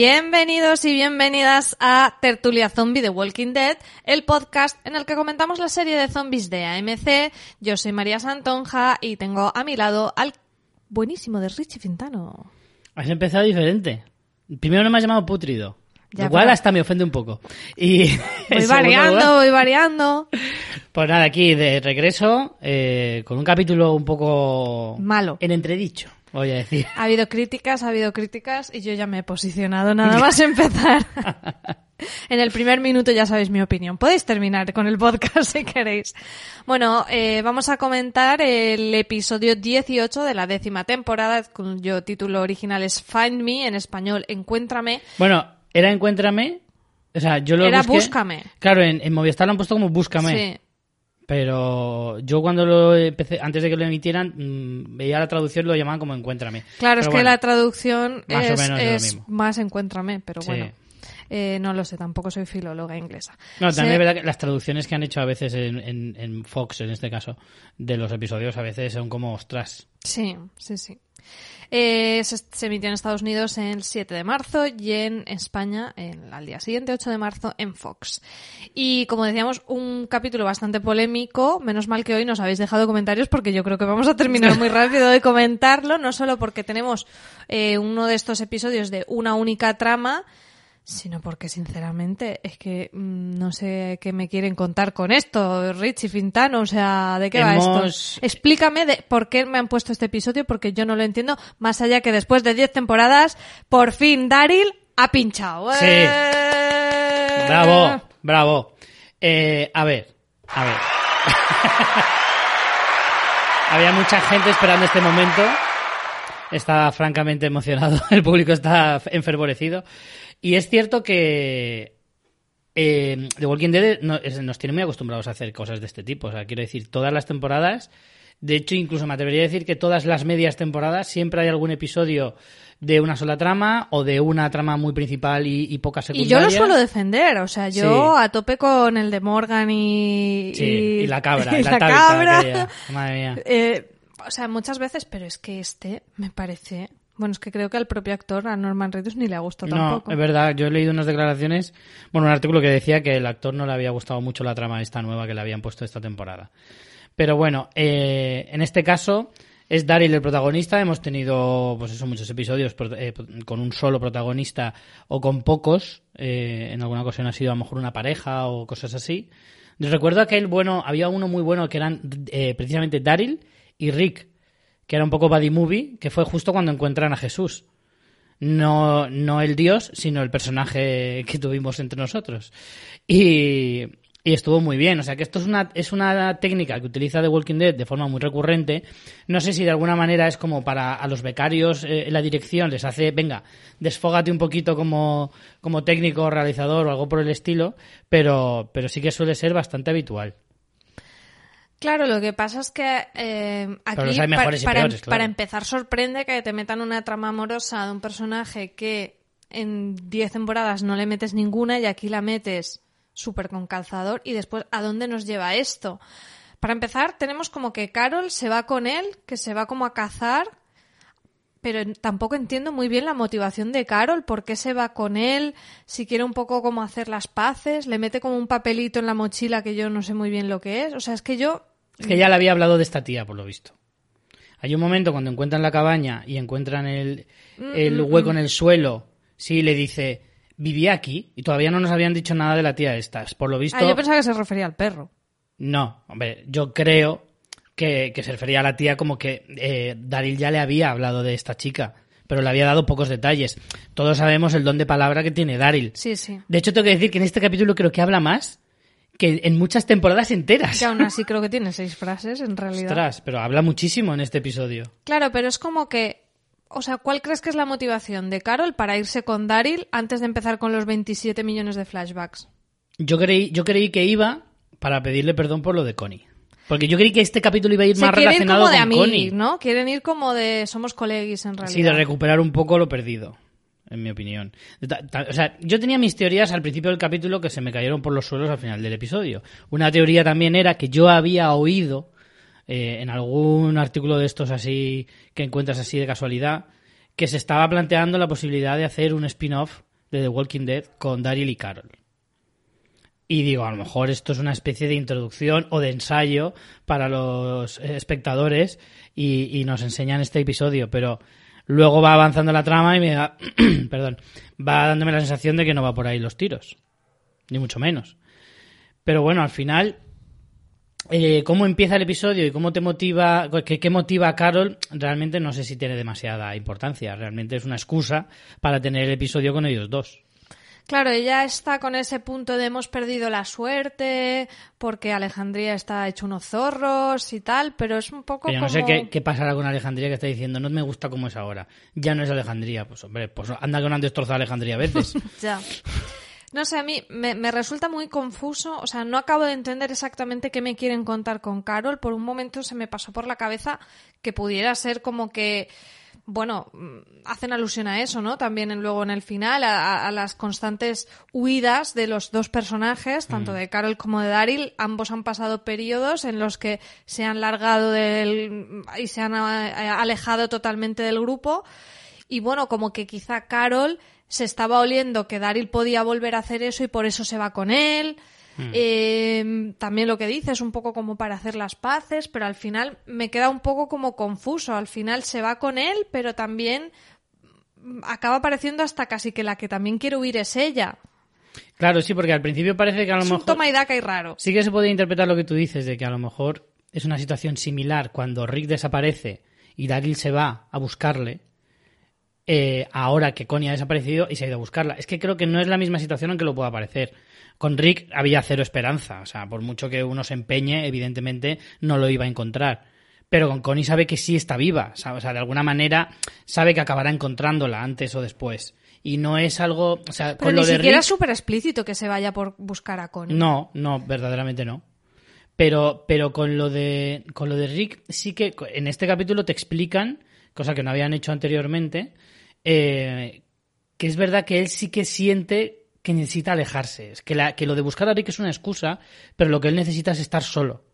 Bienvenidos y bienvenidas a Tertulia Zombie de Walking Dead, el podcast en el que comentamos la serie de zombies de AMC. Yo soy María Santonja y tengo a mi lado al buenísimo de Richie Fintano. Has empezado diferente. Primero no me has llamado putrido. Ya, pero- hasta me ofende un poco. Y Voy variando, lugar, voy variando. Pues nada, aquí de regreso, eh, con un capítulo un poco... Malo. En entredicho, voy a decir. Ha habido críticas, ha habido críticas y yo ya me he posicionado nada más empezar. En el primer minuto ya sabéis mi opinión. Podéis terminar con el podcast si queréis. Bueno, eh, vamos a comentar el episodio 18 de la décima temporada, cuyo título original es Find Me, en español Encuéntrame. Bueno, era Encuéntrame... O sea, yo lo Era busqué- Búscame. Claro, en, en Movistar lo han puesto como Búscame. Sí. Pero yo cuando lo empecé, antes de que lo emitieran, mm, veía la traducción y lo llamaban como Encuéntrame. Claro, es que la traducción más o es, menos es lo es mismo. más Encuéntrame, pero Sí. bueno. Eh, no lo sé, tampoco soy filóloga inglesa. No, también es verdad que las traducciones que han hecho a veces en, en- en Fox, en este caso, de los episodios, a veces son como ostras. Sí, sí, sí. Eh, se, se emitió en Estados Unidos el 7 de marzo y en España el- al día siguiente, 8 de marzo, en Fox. Y como decíamos, un capítulo bastante polémico. Menos mal que hoy nos habéis dejado comentarios porque yo creo que vamos a terminar muy rápido de comentarlo. No solo porque tenemos eh, uno de estos episodios de una única trama, sino porque sinceramente es que mm, no sé qué me quieren contar con esto, Richie Fintano, o sea, ¿de qué va esto? Explícame de por qué me han puesto este episodio, porque yo no lo entiendo, más allá que después de 10 temporadas, por fin Daryl ha pinchado. Sí. ¡Eh! Bravo, bravo. Eh, a ver, a ver. Había mucha gente esperando este momento. Está francamente emocionado. El público está enfervorecido. Y es cierto que eh, The Walking Dead nos tiene muy acostumbrados a hacer cosas de este tipo. O sea, quiero decir, todas las temporadas, de hecho, incluso me atrevería a decir que todas las medias temporadas siempre hay algún episodio de una sola trama o de una trama muy principal y, y pocas Y yo secundarias. lo suelo defender, o sea, yo Sí. a tope con el de Morgan y... Sí, y la cabra, y la cabra. aquella. Madre mía. Eh, o sea, muchas veces, pero es que este me parece... Bueno, es que creo que al propio actor, a Norman Reedus, ni le ha gustado No, tampoco. es verdad, yo he leído unas declaraciones, bueno, un artículo que decía que el actor no le había gustado mucho la trama esta nueva que le habían puesto esta temporada. Pero bueno, eh, en este caso es Daryl el protagonista, hemos tenido, pues eso, muchos episodios eh, con un solo protagonista o con pocos, eh, en alguna ocasión ha sido a lo mejor una pareja o cosas así. Recuerdo aquel bueno, había uno muy bueno que eran eh, precisamente Daryl y Rick, que era un poco buddy movie, que fue justo cuando encuentran a Jesús no, no el dios, sino el personaje que tuvimos entre nosotros. Y, y estuvo muy bien. O sea que esto es una, es una técnica que utiliza The Walking Dead de forma muy recurrente. No sé si de alguna manera es como para a los becarios eh, la dirección les hace, venga, desfógate un poquito como, como técnico, realizador o algo por el estilo, pero, pero sí que suele ser bastante habitual. Claro, lo que pasa es que eh, aquí para, peores, claro. para empezar sorprende que te metan una trama amorosa de un personaje que en 10 temporadas no le metes ninguna y aquí la metes súper con calzador y después ¿a dónde nos lleva esto? Para empezar tenemos como que Carol se va con él, que se va como a cazar, pero tampoco entiendo muy bien la motivación de Carol, por qué se va con él, si quiere un poco como hacer las paces, le mete como un papelito en la mochila que yo no sé muy bien lo que es. O sea, es que yo... Es que ya le había hablado de esta tía, por lo visto. Hay un momento cuando encuentran la cabaña y encuentran el, el hueco en el suelo, sí, le dice, vivía aquí y todavía no nos habían dicho nada de la tía estas. Por lo visto... Ah, yo pensaba que se refería al perro. No, hombre, yo creo que, que se refería a la tía como que eh, Daryl ya le había hablado de esta chica, pero le había dado pocos detalles. Todos sabemos el don de palabra que tiene Daryl. Sí, sí. De hecho, tengo que decir que en este capítulo creo que habla más que en muchas temporadas enteras. Que aún así creo que tiene seis frases, en realidad. Ostras, pero habla muchísimo en este episodio. Claro, pero es como que... O sea, ¿cuál crees que es la motivación de Carol para irse con Daryl antes de empezar con los 27 millones de flashbacks? Yo creí, yo creí que iba para pedirle perdón por lo de Connie. Porque yo creí que este capítulo iba a ir Se más relacionado como de con amigos, Connie. ¿no? Quieren ir como de somos colegis en realidad. Sí, de recuperar un poco lo perdido, en mi opinión. O sea, yo tenía mis teorías al principio del capítulo que se me cayeron por los suelos al final del episodio. Una teoría también era que yo había oído eh, en algún artículo de estos así que encuentras así de casualidad que se estaba planteando la posibilidad de hacer un spin-off de The Walking Dead con Daryl y Carol. Y digo, a lo mejor esto es una especie de introducción o de ensayo para los espectadores y, y nos enseñan este episodio, pero luego va avanzando la trama y me da, perdón, va dándome la sensación de que no va por ahí los tiros, ni mucho menos. Pero bueno, al final, eh, cómo empieza el episodio y cómo te motiva, qué, qué motiva a Carol, realmente no sé si tiene demasiada importancia. Realmente es una excusa para tener el episodio con ellos dos. Claro, ella está con ese punto de hemos perdido la suerte porque Alejandría está hecho unos zorros y tal, pero es un poco yo no como... sé qué, qué pasará con Alejandría que está diciendo, no me gusta como es ahora. Ya no es Alejandría. Pues hombre, pues anda que no han destrozado a Alejandría a veces. Ya. No sé, a mí me, me resulta muy confuso, o sea, no acabo de entender exactamente qué me quieren contar con Carol. Por un momento se me pasó por la cabeza que pudiera ser como que, bueno, mm, hacen alusión a eso, ¿no? También en- luego en el final, a, a- las constantes huidas de los dos personajes, tanto de Carol como de Daryl. Ambos han pasado periodos en los que se han largado del, y se han eh, alejado totalmente del grupo. Y bueno, como que quizá Carol se estaba oliendo que Daryl podía volver a hacer eso y por eso se va con él. Eh, también lo que dice es un poco como para hacer las paces, pero al final me queda un poco como confuso. Al final se va con él, pero también mm, acaba pareciendo hasta casi que la que también quiere huir es ella. claro, sí, porque al principio parece que a lo Es un mejor... toma y daca y raro. Sí que se puede interpretar lo que tú dices, de que a lo mejor es una situación similar cuando Rick desaparece y Daryl se va a buscarle, eh, ahora que Connie ha desaparecido y se ha ido a buscarla. Es que creo que no es la misma situación aunque lo pueda parecer. Con Rick había cero esperanza, o sea, por mucho que uno se empeñe, evidentemente no lo iba a encontrar. Pero con Connie sabe que sí está viva, o sea, de alguna manera sabe que acabará encontrándola antes o después. Y no es algo, o sea, Pero con ni lo de siquiera Rick- es súper explícito que se vaya por buscar a Connie. no, no, verdaderamente no. Pero, pero con lo de con lo de Rick sí que en este capítulo te explican, cosa que no habían hecho anteriormente, eh, que es verdad que él sí que siente que necesita alejarse. Es que, la, que lo de buscar a Rick es una excusa, pero lo que él necesita es estar solo.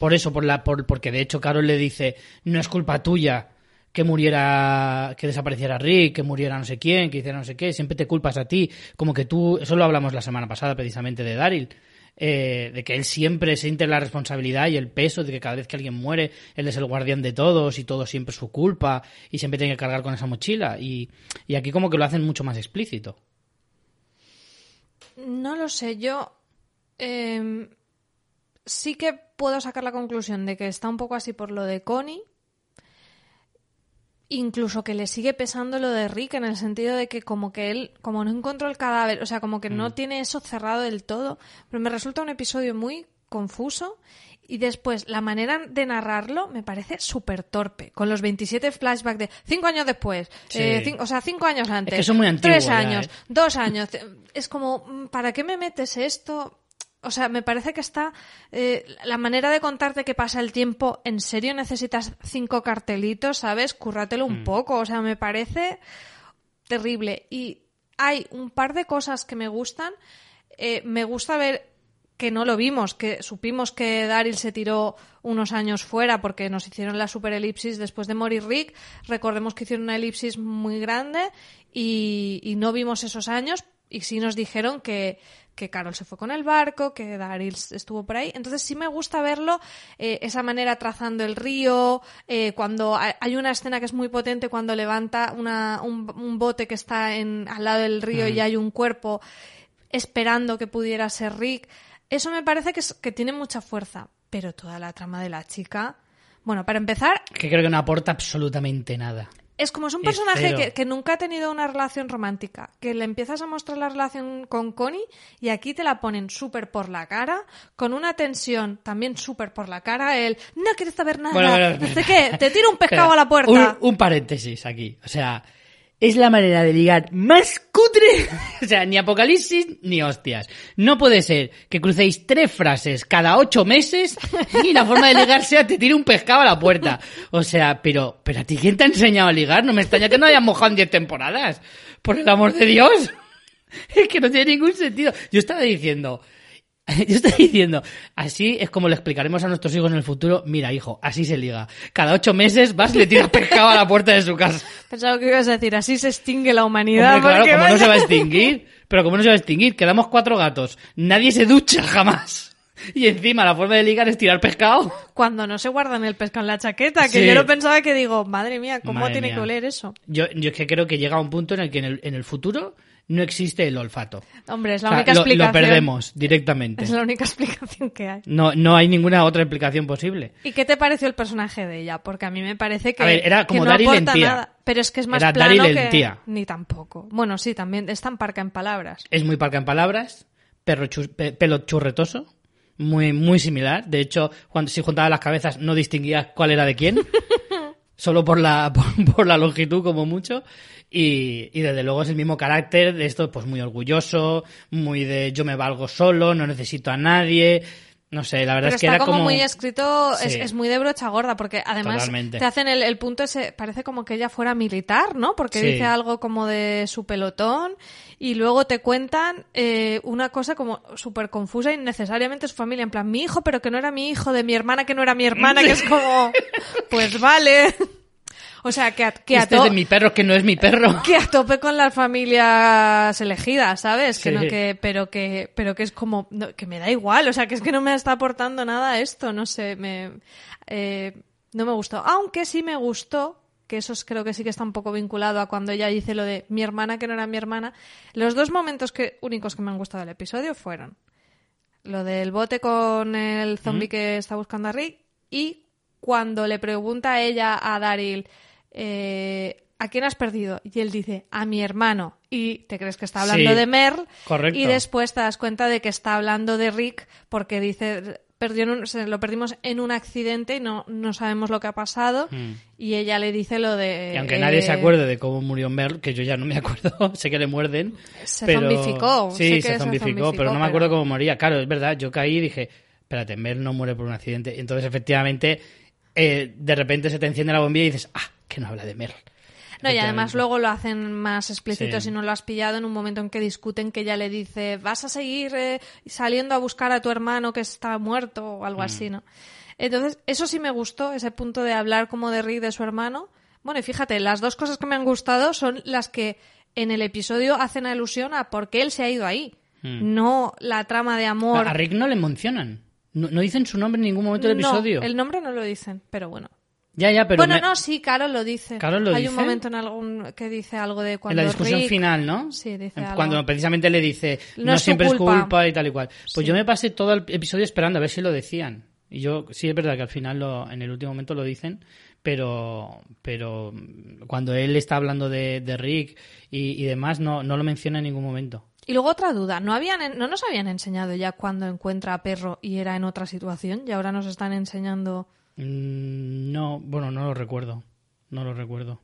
Por eso, por la, por, porque de hecho Carol le dice, no es culpa tuya que muriera, que desapareciera Rick, que muriera no sé quién, que hiciera no sé qué, siempre te culpas a ti, como que tú, eso lo hablamos la semana pasada precisamente de Daryl, eh, de que él siempre siente la responsabilidad y el peso de que cada vez que alguien muere, él es el guardián de todos y todo siempre es su culpa y siempre tiene que cargar con esa mochila y, y aquí como que lo hacen mucho más explícito. No lo sé, yo eh, sí que puedo sacar la conclusión de que está un poco así por lo de Connie. Incluso que le sigue pesando lo de Rick en el sentido de que como que él, como no encontró el cadáver, o sea, como que no tiene eso cerrado del todo, pero me resulta un episodio muy confuso y después la manera de narrarlo me parece súper torpe, con los 27 flashbacks de cinco años después, Sí. eh, o sea, cinco años antes, que son muy antiguos tres ya, años, ¿eh? dos años. Es como, mm, ¿para qué me metes esto? O sea, me parece que está eh, la manera de contarte que pasa el tiempo. ¿En serio necesitas cinco cartelitos, sabes? Cúrratelo un poco. O sea, me parece terrible. Y hay un par de cosas que me gustan. Eh, me gusta ver que no lo vimos, que supimos que Daryl se tiró unos años fuera porque nos hicieron la super elipsis después de morir Rick. Recordemos que hicieron una elipsis muy grande y, y no vimos esos años y sí nos dijeron que, que Carol se fue con el barco, que Daryl estuvo por ahí. Entonces sí me gusta verlo, eh, esa manera trazando el río, eh, cuando hay- hay una escena que es muy potente cuando levanta una, un, un bote que está en, al lado del río y hay un cuerpo esperando que pudiera ser Rick. Eso me parece que, es- que tiene mucha fuerza, pero toda la trama de la chica... Bueno, para empezar, Que creo que no aporta absolutamente nada. es como es un personaje que, que nunca ha tenido una relación romántica, que le empiezas a mostrar la relación con Connie y aquí te la ponen súper por la cara, con una tensión también súper por la cara, el no quieres saber nada, Bueno, bueno, no sé espera. qué, te tiro un pescado a la puerta. Un, un paréntesis aquí. O sea, es la manera de ligar más cutre. o sea, ni apocalipsis ni hostias. No puede ser que crucéis tres frases cada ocho meses y la forma de ligar sea te tire un pescado a la puerta. O sea, pero, pero a ti quién te ha enseñado a ligar? No me extraña que no hayas mojado en diez temporadas. Por el amor de Dios. Es que no tiene ningún sentido. Yo estaba diciendo, yo estaba diciendo, así es como le explicaremos a nuestros hijos en el futuro, mira hijo, así se liga. Cada ocho meses vas y le tiras pescado a la puerta de su casa. Pensaba que ibas a decir, así se extingue la humanidad. Hombre, claro, como no se va a extinguir. Pero como no se va a extinguir, quedamos cuatro gatos. Nadie se ducha jamás. Y encima la forma de ligar es tirar pescado. Cuando no se guardan el pescado en la chaqueta, que Sí. yo lo pensaba que digo, madre mía, ¿cómo Madre tiene mía. que oler eso? Yo, yo es que creo que llega un punto en el que en el, en el futuro no existe el olfato. Hombre, es la O sea, única lo, explicación. lo perdemos directamente. Es la única explicación que hay. No, no hay ninguna otra explicación posible. ¿Y qué te pareció el personaje de ella? Porque a mí me parece que, A ver, era como no Daryl aporta en tía. nada. Pero es que es más Era plano Daryl en que... Ni tampoco. Bueno, sí, también es tan parca en palabras. Es muy parca en palabras, perro chu- pe- pelo churretoso, muy, muy similar. De hecho, cuando si juntaba las cabezas no distinguías cuál era de quién. Solo por la, por, la longitud, como mucho. Y, y desde luego es el mismo carácter de esto, pues muy orgulloso, muy de yo me valgo solo, no necesito a nadie. No sé, la verdad Pero es que está era como, como. muy escrito, es, es muy de brocha gorda, porque además Totalmente. te hacen el, el punto ese, parece como que ella fuera militar, ¿no? Porque Sí. dice algo como de su pelotón y luego te cuentan eh, una cosa como súper confusa y necesariamente su familia, en plan, mi hijo, pero que no era mi hijo, de mi hermana, que no era mi hermana, que es como, pues vale. O sea, que a, que a Este es de mi perro que no es mi perro. que a tope con las familias elegidas, ¿sabes? Que no que pero que pero que es como no, que me da igual, o sea, que es que no me está aportando nada esto, no sé, me eh, no me gustó, aunque sí me gustó que eso es- creo que sí que está un poco vinculado a cuando ella dice lo de mi hermana que no era mi hermana. Los dos momentos que únicos que me han gustado del episodio fueron lo del bote con el zombie que está buscando a Rick y cuando le pregunta a ella a Daryl eh, ¿a quién has perdido? Y él dice a mi hermano y te crees que está hablando Sí, de Merle correcto. y después te das cuenta de que está hablando de Rick porque dice perdió en un- se lo perdimos en un accidente y no, no sabemos lo que ha pasado y ella le dice lo de Hmm. Y aunque nadie se eh, acuerde de cómo murió Merle, que yo ya no me acuerdo, sé que le muerden. Se pero... zombificó, sé Sí, que se se zombificó, zombificó, pero no me acuerdo cómo moría. Claro, es verdad, yo caí y dije, espérate, Merle no muere por un accidente. Entonces, efectivamente, eh, de repente se te enciende la bombilla y dices, ah, que no habla de Merle. No, y además luego lo hacen más explícito Sí. si no lo has pillado en un momento en que discuten que ella le dice vas a seguir eh, saliendo a buscar a tu hermano que está muerto o Mm. algo así, ¿no? Entonces, eso sí me gustó, ese punto de hablar como de Rick de su hermano. Bueno, y fíjate, las dos cosas que me han gustado son las que en el episodio hacen alusión a por qué él se ha ido ahí. No la trama de amor. A Rick no le mencionan. No, no dicen su nombre en ningún momento del No, episodio. el nombre no lo dicen, pero bueno. Ya, ya, pero bueno, me- no, sí, Carol lo dice. ¿Carol lo Hay dice? un momento en algún que dice algo de en cuando la discusión Rick- final, ¿no? Sí, dice En- algo. Cuando precisamente le dice, No no, es tu siempre culpa". es culpa y tal y cual. Pues Sí. yo me pasé todo el episodio esperando a ver si lo decían. Y yo, sí es verdad que al final, lo, en el último momento lo dicen, pero, pero cuando él está hablando de, de Rick y, y demás, no, no lo menciona en ningún momento. Y luego otra duda, ¿no, habían, ¿no nos habían enseñado ya cuando encuentra a Perro y era en otra situación? Y ahora nos están enseñando... Mm, No, bueno, no lo recuerdo. No lo recuerdo.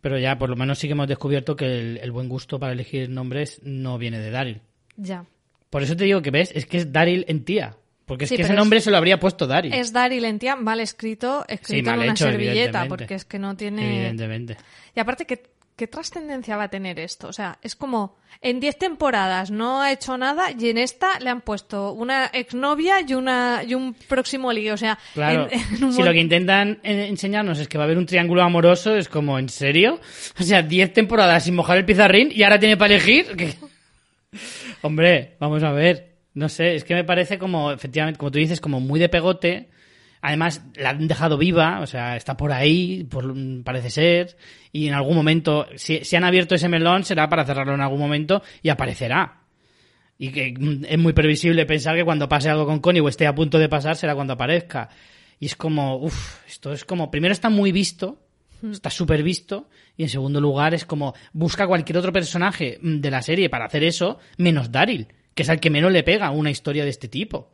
Pero ya, por lo menos sí que hemos descubierto que el, el buen gusto para elegir nombres no viene de Daryl. Ya. Por eso te digo que ves, es que es Daryl en tía. Porque es Sí, que ese es- nombre se lo habría puesto Daryl. Es Daryl en tía, mal escrito, escrito mal en una hecho, servilleta, porque es que no tiene... Evidentemente. Y aparte que ¿qué trascendencia va a tener esto? O sea, es como, en 10 temporadas no ha hecho nada y en esta le han puesto una exnovia y, una, y un próximo lío. O sea, Claro, en- en un si lo que intentan enseñarnos es que va a haber un triángulo amoroso, es como, ¿en serio? O sea, 10 temporadas sin mojar el pizarrín y ahora tiene para elegir. ¿Qué? Hombre, vamos a ver. No sé, es que me parece como, efectivamente, como tú dices, como muy de pegote. Además, la han dejado viva, o sea, está por ahí, por, parece ser, y en algún momento, si, si han abierto ese melón, será para cerrarlo en algún momento y aparecerá. Y que mm, es muy previsible pensar que cuando pase algo con Connie o esté a punto de pasar será cuando aparezca. Y es como, uff, esto es como, primero está muy visto, está súper visto, y en segundo lugar es como, busca cualquier otro personaje mm, de la serie para hacer eso, menos Daryl, que es al que menos le pega una historia de este tipo.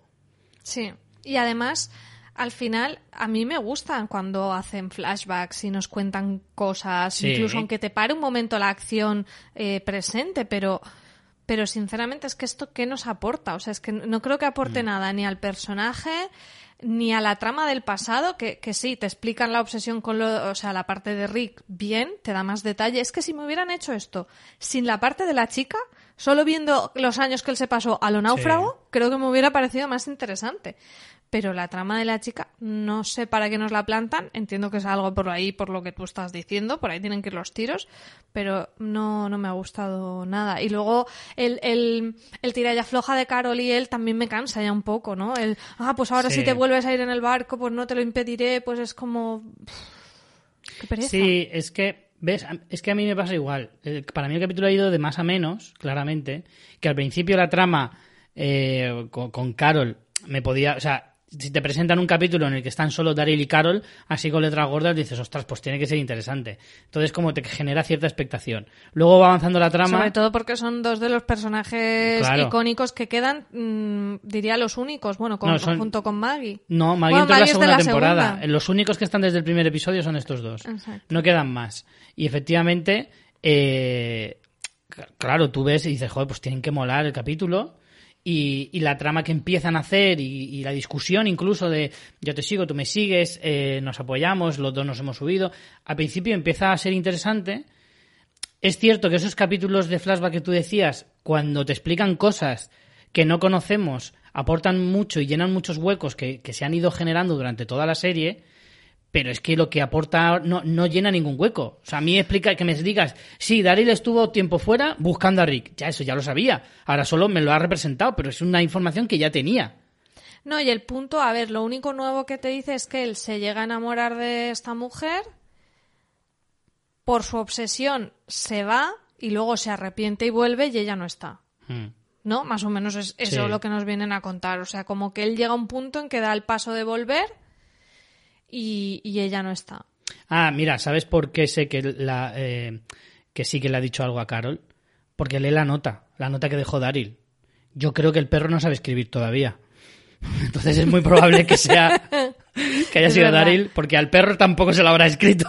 Sí, y además, al final, a mí me gustan cuando hacen flashbacks y nos cuentan cosas, Sí. incluso aunque te pare un momento la acción eh, presente, pero, pero sinceramente es que esto, ¿qué nos aporta? O sea, es que no creo que aporte nada ni al personaje ni a la trama del pasado, que, que sí, te explican la obsesión con lo, o sea, la parte de Rick bien, te da más detalle. Es que si me hubieran hecho esto sin la parte de la chica, solo viendo los años que él se pasó a lo náufrago, creo que me hubiera parecido más interesante. Pero la trama de la chica, no sé para qué nos la plantan. Entiendo que es algo por ahí, por lo que tú estás diciendo. Por ahí tienen que ir los tiros. Pero no, no me ha gustado nada. Y luego el, el, el tira y afloja de Carol y él también me cansa ya un poco, ¿no? El, ah, pues ahora Sí. si te vuelves a ir en el barco, pues no te lo impediré. Pues es como... Qué pereza. Sí, es que, ¿ves? Es que a mí me pasa igual. Eh, Para mí el capítulo ha ido de más a menos, claramente, que al principio la trama eh, con, con Carol me podía, o sea, si te presentan un capítulo en el que están solo Daryl y Carol, así con letras gordas, dices, ostras, pues tiene que ser interesante. Entonces, como te genera cierta expectación. Luego va avanzando la trama. Sobre todo porque son dos de los personajes Claro. icónicos que quedan, mm, diría los únicos, bueno, con- No, son- junto con Maggie. No, Maggie Bueno, entró en la segunda la temporada. segunda. Los únicos que están desde el primer episodio son estos dos. Exacto. No quedan más. Y efectivamente, eh, claro, tú ves y dices, joder, pues tienen que molar el capítulo. Y, y la trama que empiezan a hacer y, y la discusión incluso de yo te sigo, tú me sigues, eh, nos apoyamos, los dos nos hemos subido. Al principio empieza a ser interesante. Es cierto que esos capítulos de flashback que tú decías, cuando te explican cosas que no conocemos, aportan mucho y llenan muchos huecos que, que se han ido generando durante toda la serie, pero es que lo que aporta no, no llena ningún hueco. O sea, a mí explica que me digas, sí, Daryl estuvo tiempo fuera buscando a Rick. Ya, eso ya lo sabía. Ahora solo me lo ha representado, pero es una información que ya tenía. No, y el punto, a ver, lo único nuevo que te dice es que él se llega a enamorar de esta mujer, por su obsesión se va y luego se arrepiente y vuelve y ella no está. Hmm. ¿No? Más o menos es eso Sí. lo que nos vienen a contar. O sea, como que él llega a un punto en que da el paso de volver y, y ella no está. Ah, mira, ¿sabes por qué sé que, la, eh, que sí que le ha dicho algo a Carol? Porque lee la nota, la nota que dejó Daryl. Yo creo que el perro no sabe escribir todavía. Entonces es muy probable que sea que haya Es sido verdad. Daryl, porque al perro tampoco se lo habrá escrito.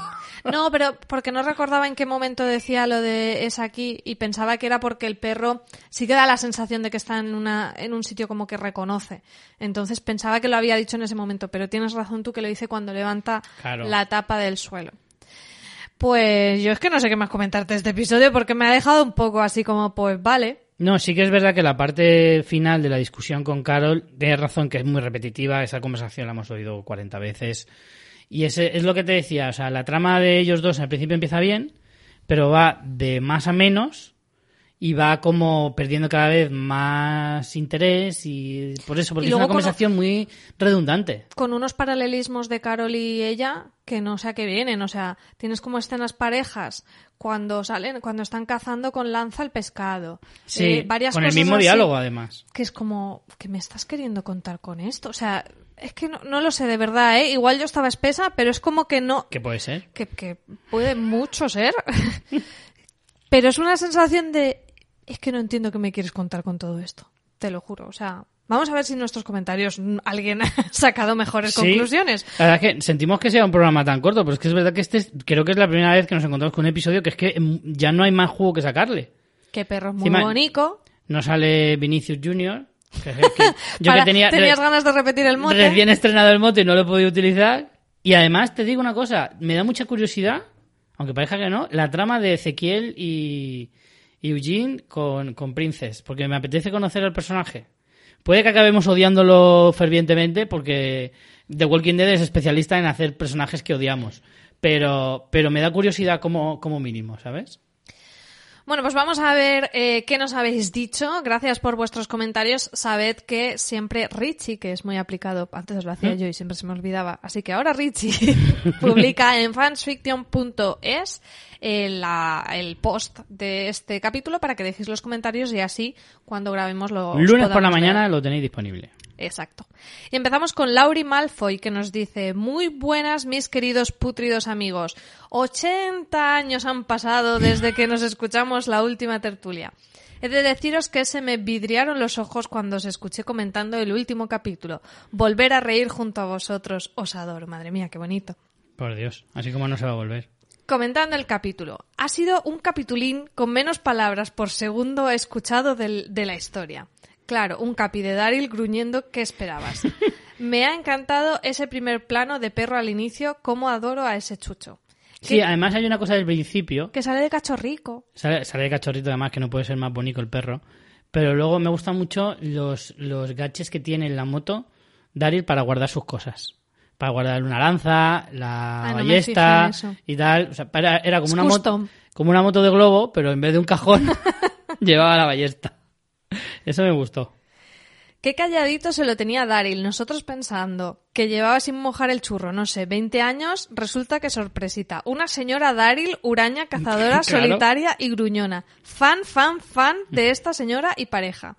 No, pero porque no recordaba en qué momento decía lo de es aquí y pensaba que era porque el perro sí que da la sensación de que está en, una, en un sitio como que reconoce. Entonces pensaba que lo había dicho en ese momento, pero tienes razón tú que lo dice cuando levanta Claro. la tapa del suelo. Pues yo es que no sé qué más comentarte de este episodio porque me ha dejado un poco así como, pues vale. No, sí que es verdad que la parte final de la discusión con Carol, tienes razón que es muy repetitiva, esa conversación la hemos oído 40 veces. Y ese es lo que te decía, o sea, la trama de ellos dos al principio empieza bien, pero va de más a menos y va como perdiendo cada vez más interés y por eso, porque es una conversación muy redundante. Con unos paralelismos de Carol y ella que no sé a qué vienen. O sea, tienes como escenas parejas cuando salen, cuando están cazando con lanza el pescado. Sí, Eh, varias con el mismo así. diálogo además. que es como, ¿qué me estás queriendo contar con esto? O sea, es que no, no lo sé de verdad, ¿eh? Igual yo estaba espesa, pero es como que no, ¿Qué puede ser? que, que puede mucho ser. pero es una sensación de, es que no entiendo qué me quieres contar con todo esto. Te lo juro, o sea, vamos a ver si en nuestros comentarios alguien ha sacado mejores Sí. conclusiones. La verdad es que sentimos que sea un programa tan corto, pero es que es verdad que este es- creo que es la primera vez que nos encontramos con un episodio que es que mm, ya no hay más jugo que sacarle. Qué perro muy Encima- bonito. No sale Vinicius Junior. yo Para- que tenía tenías ganas de repetir el mote. recién estrenado el mote y no lo he podido utilizar. Y además te digo una cosa, me da mucha curiosidad aunque parezca que no, la trama de Ezequiel y, y Eugene con, con Princess, porque me apetece conocer al personaje. Puede que acabemos odiándolo fervientemente porque The Walking Dead es especialista en hacer personajes que odiamos. Pero, pero me da curiosidad como, como mínimo, ¿sabes? Bueno, pues vamos a ver eh, qué nos habéis dicho. Gracias por vuestros comentarios. Sabed que siempre Richie, que es muy aplicado, antes lo hacía yo y siempre se me olvidaba, así que ahora Richie publica en fansfiction.es el, la- el post de este capítulo para que dejéis los comentarios y así cuando grabemos lo os Lunes por la mañana lo tenéis disponible. Exacto. Y empezamos con Lauri Malfoy, que nos dice, muy buenas mis queridos putridos amigos. 80 años han pasado desde que nos escuchamos la última tertulia. He de deciros que se me vidriaron los ojos cuando os escuché comentando el último capítulo. Volver a reír junto a vosotros. Os adoro. Madre mía, qué bonito. Por Dios, así como no se va a volver. Comentando el capítulo. Ha sido un capitulín con menos palabras por segundo escuchado del- de la historia. Claro, un capi de Daryl gruñendo, ¿qué esperabas? Me ha encantado ese primer plano de perro al inicio, cómo adoro a ese chucho. Sí, además hay una cosa del principio. Que sale de cachorrico. Sale, sale de cachorrito además, que no puede ser más bonito el perro. Pero luego me gustan mucho los, los gaches que tiene en la moto Daryl para guardar sus cosas. Para guardar una lanza, la Ah, ballesta y tal. O sea, era, era como, Es una moto, como una moto de globo, pero en vez de un cajón llevaba la ballesta. Eso me gustó. Qué calladito se lo tenía Daryl. Nosotros pensando que llevaba sin mojar el churro, no sé, 20 años, resulta que sorpresita. Una señora Daryl, huraña, cazadora, Claro. solitaria y gruñona. Fan, fan, fan de esta señora y pareja.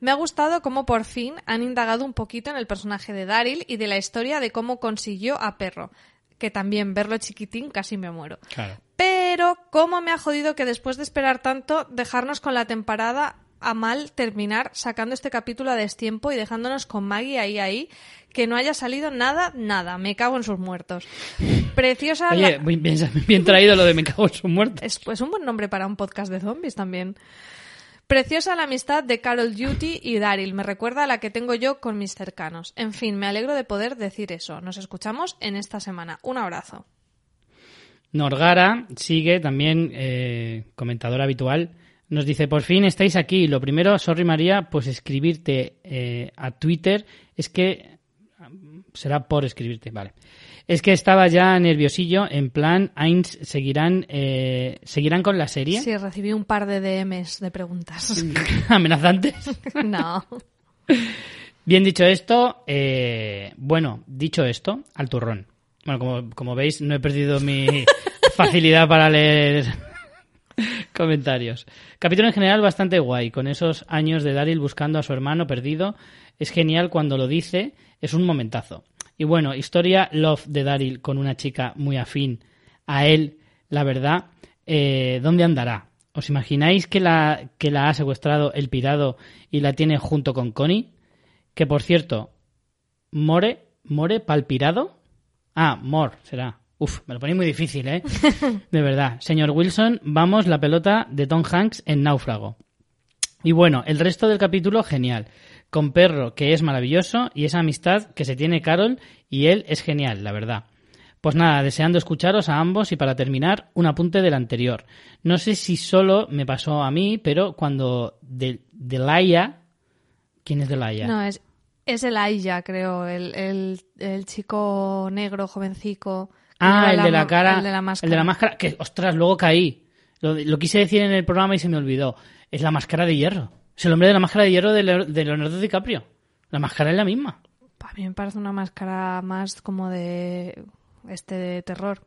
Me ha gustado cómo por fin han indagado un poquito en el personaje de Daryl y de la historia de cómo consiguió a Perro. Que también verlo chiquitín casi me muero. Claro. Pero, ¿cómo me ha jodido que después de esperar tanto, dejarnos con la temporada a mal terminar sacando este capítulo a destiempo y dejándonos con Maggie ahí, ahí, que no haya salido nada, nada. Me cago en sus muertos. Preciosa. Oye, la- bien, bien- traído lo de me cago en su muerte. Es pues, un buen nombre para un podcast de zombies también. Preciosa la amistad de Carol Duty y Daryl. Me recuerda a la que tengo yo con mis cercanos. En fin, me alegro de poder decir eso. Nos escuchamos en esta semana. Un abrazo. Norgara sigue también eh, comentador habitual. Nos dice, por fin estáis aquí. Lo primero, sorry María, pues escribirte eh, a Twitter es que será por escribirte, vale. Es que estaba ya nerviosillo, en plan, Ainz seguirán, eh, seguirán con la serie. Sí, recibí un par de DMs de preguntas. Amenazantes. no. Bien dicho esto, eh, bueno, dicho esto, al turrón. Bueno, como, como veis, no he perdido mi facilidad para leer comentarios. Capítulo en general bastante guay, con esos años de Daryl buscando a su hermano perdido. Es genial cuando lo dice, es un momentazo. Y bueno, historia Love de Daryl con una chica muy afín a él, la verdad, eh, ¿dónde andará? ¿Os imagináis que la, que la ha secuestrado el pirado y la tiene junto con Connie? Que por cierto, More, More palpirado. Ah, More será. Uf, me lo ponéis muy difícil, ¿eh? De verdad. Señor Wilson, vamos la pelota de Tom Hanks en Náufrago. Y bueno, el resto del capítulo genial. Con Perro, que es maravilloso, y esa amistad que se tiene Carol y él es genial, la verdad. Pues nada, deseando escucharos a ambos y para terminar, un apunte del anterior. No sé si solo me pasó a mí, pero cuando de, Delaya... ¿Quién es Delaya? No, es, es el Aya, creo, el, el, el chico negro, jovencico. Ah, el de la cara. El de la máscara. El de la máscara. Que, ostras, luego caí. Lo, lo quise decir en el programa y se me olvidó. Es la máscara de hierro. Es el hombre de la máscara de hierro de, Leo- de Leonardo DiCaprio. La máscara es la misma. A mí me parece una máscara más como de. Este de terror.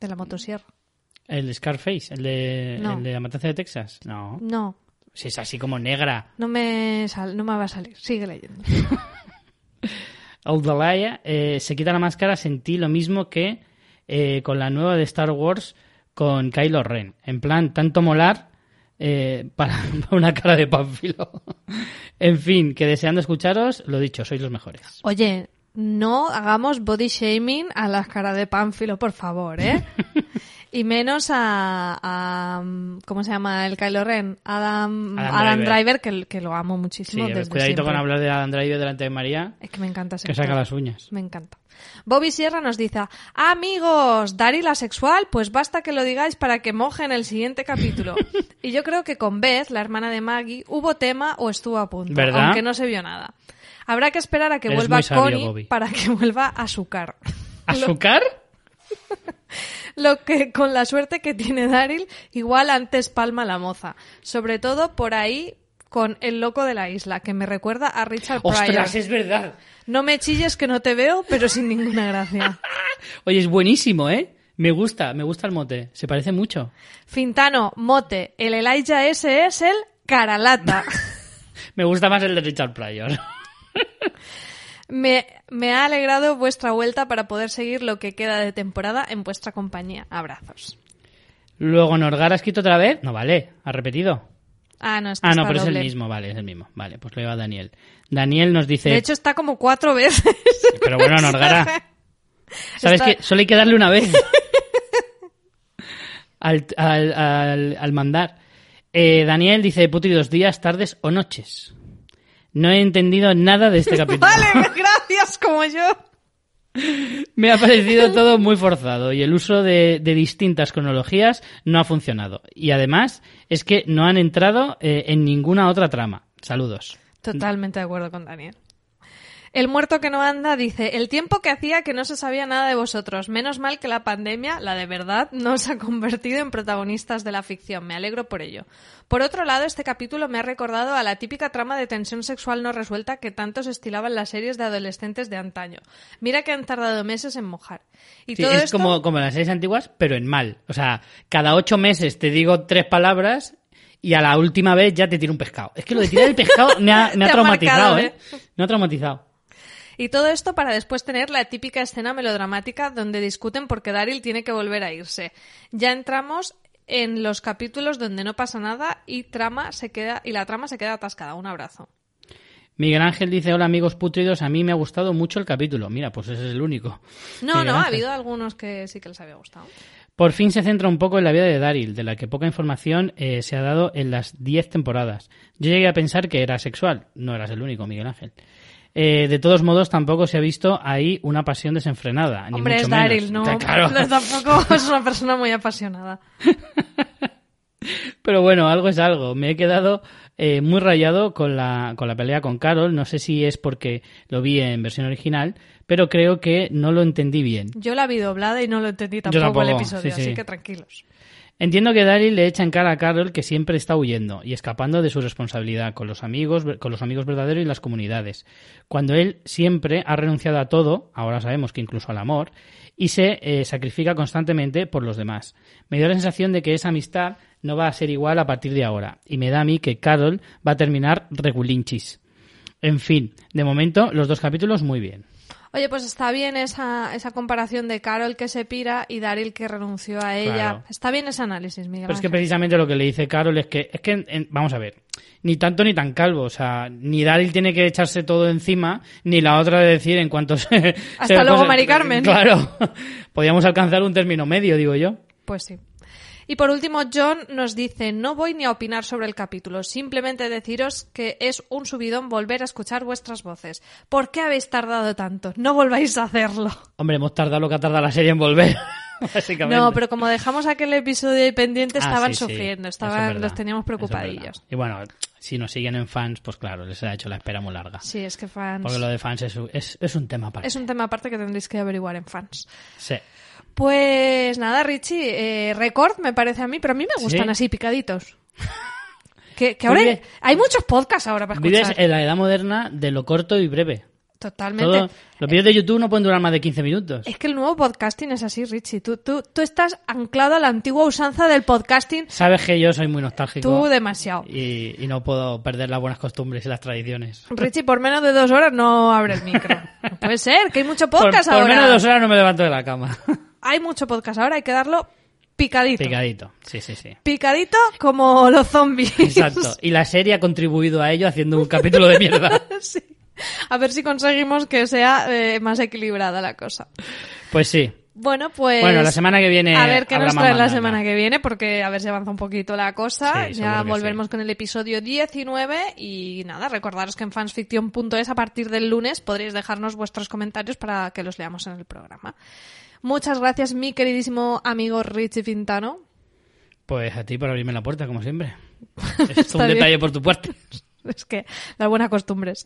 De la motosierra. El Scarface, el de, No. el de la matanza de Texas. No. No, Si es así como negra. no me, sal- no me va a salir. Sigue leyendo. Audalaya eh, se quita la máscara, sentí lo mismo que eh, con la nueva de Star Wars con Kylo Ren. En plan, tanto molar eh, para, una cara de pánfilo. en fin, que deseando escucharos, lo dicho, sois los mejores. Oye, no hagamos body shaming a las caras de Pánfilo, por favor, ¿eh? Y menos a, a, ¿Cómo se llama el Kylo Ren? Adam, Adam Adam, Driver. Driver, que, que lo amo Sí, muchísimo. desde cuidadito siempre. con hablar de Adam Driver delante de María, Es que me encanta ese que saca las uñas. Me encanta. Bobby Sierra nos dice, amigos, Daryl asexual, pues basta que lo digáis para que mojen el siguiente capítulo. y yo creo que con Beth, la hermana de Maggie, hubo tema o estuvo a punto, ¿Verdad? aunque no se vio nada. Habrá que esperar a que Eres vuelva sabio, Connie Bobby. para que vuelva a su car. Lo que con la suerte que tiene Daryl, igual antes palma la moza. Sobre todo por ahí con el loco de la isla, que me recuerda a Richard Pryor. ¡Ostras, es verdad! No me chilles que no te veo, pero sin ninguna gracia. Oye, es buenísimo, ¿eh? Me gusta, me gusta el mote. Se parece mucho. Fintano, mote, el Elijah ese es el Caralata. Me gusta más el de Richard Pryor. Me, me ha alegrado vuestra vuelta para poder seguir lo que queda de temporada en vuestra compañía. Abrazos. Luego Norgar ha escrito otra vez. No, vale, ha repetido. Ah, no, este Ah, no, está pero es el mismo, vale, es el mismo. Vale, pues lo lleva Daniel. Daniel nos dice... De hecho, está como cuatro veces. Pero bueno, Norgara, ¿sabes Está- que Solo hay que darle una vez. al, al, al, al mandar. Eh, Daniel dice, Putri, dos días, tardes o noches. No he entendido nada de este capítulo. Vale, gracias, como yo. Me ha parecido todo muy forzado y el uso de, de distintas cronologías no ha funcionado. Y además es que no han entrado eh, en ninguna otra trama. Saludos. Totalmente de acuerdo con Daniel. El muerto que no anda dice, el tiempo que hacía que no se sabía nada de vosotros. Menos mal que la pandemia, la de verdad, no os ha convertido en protagonistas de la ficción. Me alegro por ello. Por otro lado, este capítulo me ha recordado a la típica trama de tensión sexual no resuelta que tanto se estilaba en las series de adolescentes de antaño. Mira que han tardado meses en mojar. Y Sí, todo es esto... como, como las series antiguas, pero en mal. O sea, cada ocho meses te digo tres palabras y a la última vez ya te tiro un pescado. Es que lo de tirar el pescado me ha, me ha Te ha traumatizado, marcado, ¿eh? Me ha traumatizado. Y todo esto para después tener la típica escena melodramática donde discuten porque Daryl tiene que volver a irse. Ya entramos en los capítulos donde no pasa nada y trama se queda y la trama se queda atascada. Un abrazo. Miguel Ángel dice, hola amigos putridos, a mí me ha gustado mucho el capítulo. Mira, pues ese es el único. No, Miguel no, ha habido algunos que sí que les había gustado. Por fin se centra un poco en la vida de Daryl, de la que poca información eh, se ha dado en las 10 temporadas. Yo llegué a pensar que era sexual, no eras el único, Miguel Ángel. Eh, de todos modos, tampoco se ha visto ahí una pasión desenfrenada. Ni Hombre, mucho es. Daryl, ¿no? Claro. No, Tampoco es una persona muy apasionada. Pero bueno, algo es algo. Me he quedado eh, muy rayado con la, con la pelea con Carol. No sé si es porque lo vi en versión original, pero creo que no lo entendí bien. Yo la vi doblada y no lo entendí tampoco, el tampoco, episodio, sí, sí. así que tranquilos. Entiendo que Daryl le echa en cara a Carol que siempre está huyendo y escapando de su responsabilidad con los amigos, con los amigos verdaderos y las comunidades. Cuando él siempre ha renunciado a todo, ahora sabemos que incluso al amor, y se eh, sacrifica constantemente por los demás. Me dio la sensación de que esa amistad no va a ser igual a partir de ahora, y me da a mí que Carol va a terminar regulinchis. En fin, de momento los dos capítulos muy bien. Oye, pues está bien esa, esa comparación de Carol que se pira y Daryl que renunció a ella. Claro. Está bien ese análisis, Miguel. Pero es que precisamente lo que le dice Carol es que, es que en- vamos a ver, ni tanto ni tan calvo, o sea, ni Daryl tiene que echarse todo encima, ni la otra de decir en cuanto se... Hasta se- luego, Mari Carmen. Claro, podíamos alcanzar un término medio, digo yo. Pues sí. Y por último, John nos dice, no voy ni a opinar sobre el capítulo, simplemente deciros que es un subidón volver a escuchar vuestras voces. ¿Por qué habéis tardado tanto? No volváis a hacerlo. Hombre, hemos tardado lo que ha tardado la serie en volver. No, pero como dejamos aquel episodio ahí pendiente, Ah, estaban sí, sufriendo, es estaban, verdad, los teníamos es preocupadillos. verdad. y bueno, si nos siguen en fans, pues claro, les ha hecho la espera muy larga. Sí, es que fans... Porque lo de fans es, es, es un tema aparte. Es un tema aparte que tendréis que averiguar en fans. Sí. Pues nada, Richie, eh, récord me parece a mí, pero a mí me gustan Sí. así picaditos. Que, que ahora hay, muchos podcasts ahora para escuchar. Vives en la edad moderna de lo corto y breve. Totalmente. Todo- los vídeos de YouTube no pueden durar más de 15 minutos. Es que el nuevo podcasting es así, Richie. Tú, tú, tú estás anclado a la antigua usanza del podcasting. Sabes que yo soy muy nostálgico. Tú demasiado. y, y no puedo perder las buenas costumbres y las tradiciones. Richie, por menos de dos horas no abre el micro. No puede ser, que hay mucho Por, podcast por ahora. menos de dos horas no me levanto de la cama. Hay mucho podcast ahora, hay que darlo picadito. Picadito, sí, sí, sí. Picadito como los zombies. Exacto. Y la serie ha contribuido a ello haciendo un capítulo de mierda. Sí. A ver si conseguimos que sea eh, más equilibrada la cosa. Pues sí. Bueno, pues. Bueno, la semana que viene. A ver qué nos trae la semana que viene, porque a ver si avanza un poquito la cosa. Sí, ya volveremos sí. con el episodio 19. Y nada, recordaros que en fansfiction.es a partir del lunes podréis dejarnos vuestros comentarios para que los leamos en el programa. Muchas gracias, mi queridísimo amigo Richie Fintano. Pues a ti por abrirme la puerta, como siempre. Es un bien. detalle por tu parte. Es que las buenas costumbres.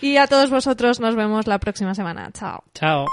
Y a todos vosotros nos vemos la próxima semana. Chao. Chao.